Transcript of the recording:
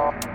Bye.